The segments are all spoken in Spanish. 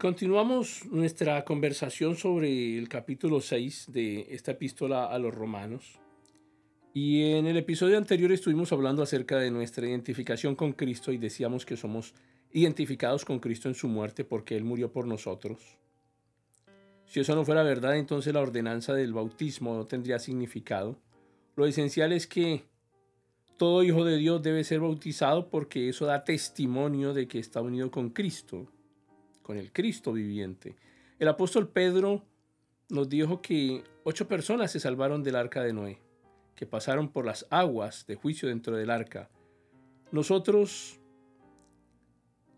continuamos nuestra conversación sobre el capítulo 6 de esta epístola a los romanos. Y en el episodio anterior estuvimos hablando acerca de nuestra identificación con Cristo y decíamos que somos identificados con Cristo en su muerte porque Él murió por nosotros. Si eso no fuera verdad, entonces la ordenanza del bautismo no tendría significado. Lo esencial es que todo hijo de Dios debe ser bautizado porque eso da testimonio de que está unido con Cristo, con el Cristo viviente. El apóstol Pedro nos dijo que ocho personas se salvaron del arca de Noé, que pasaron por las aguas de juicio dentro del arca. Nosotros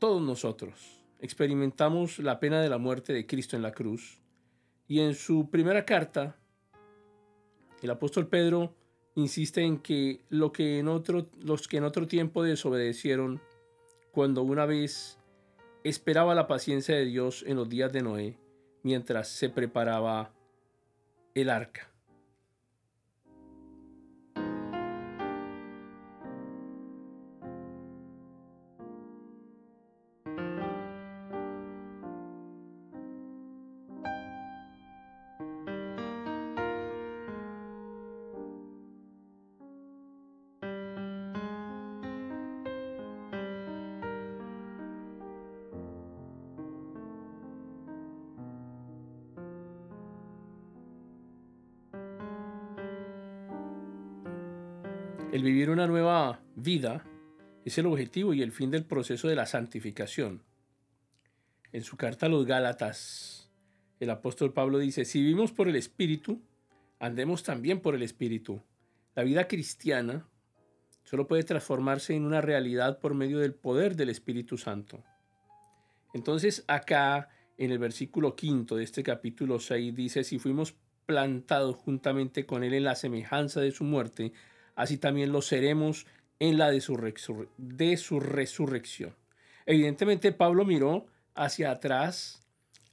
todos nosotros experimentamos la pena de la muerte de Cristo en la cruz. Y en su primera carta, el apóstol Pedro insiste en que, lo que en otro, los que en otro tiempo desobedecieron, cuando una vez esperaba la paciencia de Dios en los días de Noé, mientras se preparaba el arca. El vivir una nueva vida es el objetivo y el fin del proceso de la santificación. En su carta a los Gálatas, el apóstol Pablo dice, si vivimos por el Espíritu, andemos también por el Espíritu. La vida cristiana solo puede transformarse en una realidad por medio del poder del Espíritu Santo. Entonces acá en el versículo quinto de este capítulo 6 dice, si fuimos plantados juntamente con Él en la semejanza de su muerte, así también lo seremos en la de su, resurrección. Evidentemente Pablo miró hacia atrás,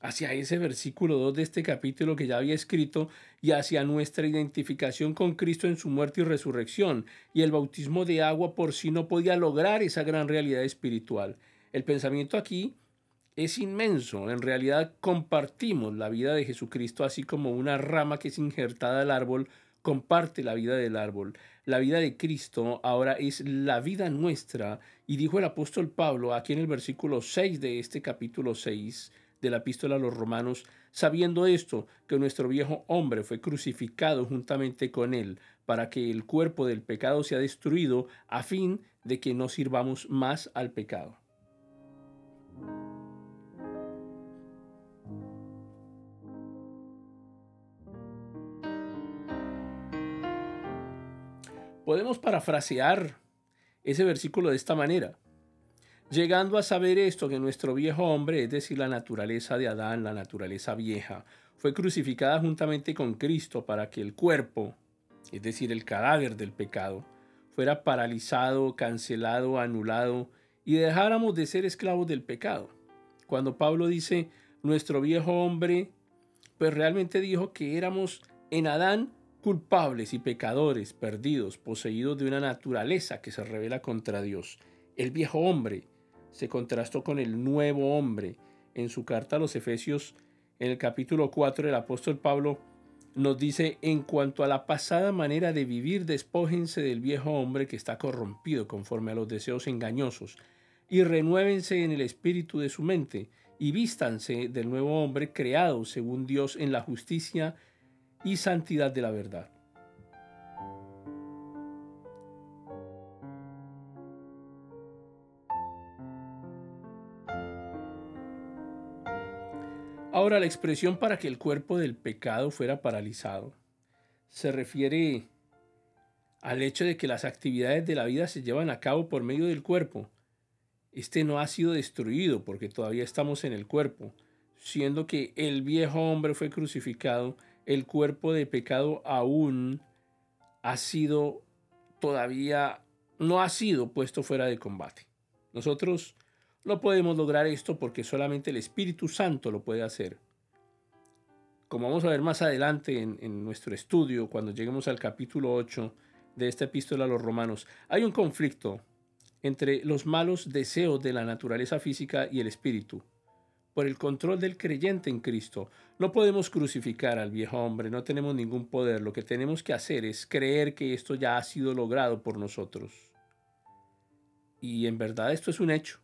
hacia ese versículo 2 de este capítulo que ya había escrito y hacia nuestra identificación con Cristo en su muerte y resurrección. Y el bautismo de agua por sí no podía lograr esa gran realidad espiritual. El pensamiento aquí es inmenso. En realidad compartimos la vida de Jesucristo así como una rama que es injertada al árbol comparte la vida del árbol. La vida de Cristo ahora es la vida nuestra. Y dijo el apóstol Pablo aquí en el versículo 6 de este capítulo 6 de la epístola a los romanos, sabiendo esto, que nuestro viejo hombre fue crucificado juntamente con él, para que el cuerpo del pecado sea destruido, a fin de que no sirvamos más al pecado. Podemos parafrasear ese versículo de esta manera. Llegando a saber esto, que nuestro viejo hombre, es decir, la naturaleza de Adán, la naturaleza vieja, fue crucificada juntamente con Cristo para que el cuerpo, es decir, el cadáver del pecado, fuera paralizado, cancelado, anulado y dejáramos de ser esclavos del pecado. Cuando Pablo dice nuestro viejo hombre, pues realmente dijo que éramos en Adán culpables y pecadores, perdidos, poseídos de una naturaleza que se revela contra Dios. El viejo hombre se contrastó con el nuevo hombre. En su carta a los Efesios, en el capítulo 4, el apóstol Pablo nos dice, en cuanto a la pasada manera de vivir, despójense del viejo hombre que está corrompido conforme a los deseos engañosos, y renuévense en el espíritu de su mente, y vístanse del nuevo hombre creado según Dios en la justicia y santidad de la verdad. Ahora la expresión para que el cuerpo del pecado fuera paralizado se refiere al hecho de que las actividades de la vida se llevan a cabo por medio del cuerpo. Este no ha sido destruido porque todavía estamos en el cuerpo, siendo que el viejo hombre fue crucificado el cuerpo de pecado aún ha sido todavía, no ha sido puesto fuera de combate. Nosotros no podemos lograr esto porque solamente el Espíritu Santo lo puede hacer. Como vamos a ver más adelante en, nuestro estudio, cuando lleguemos al capítulo 8 de esta epístola a los romanos, hay un conflicto entre los malos deseos de la naturaleza física y el espíritu. Por el control del creyente en Cristo. No podemos crucificar al viejo hombre, no tenemos ningún poder. Lo que tenemos que hacer es creer que esto ya ha sido logrado por nosotros. Y en verdad esto es un hecho.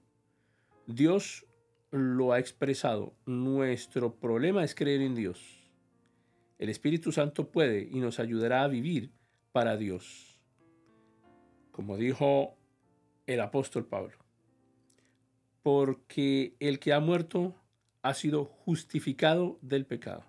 Dios lo ha expresado. Nuestro problema es creer en Dios. El Espíritu Santo puede y nos ayudará a vivir para Dios. Como dijo el apóstol Pablo. Porque el que ha muerto ha sido justificado del pecado.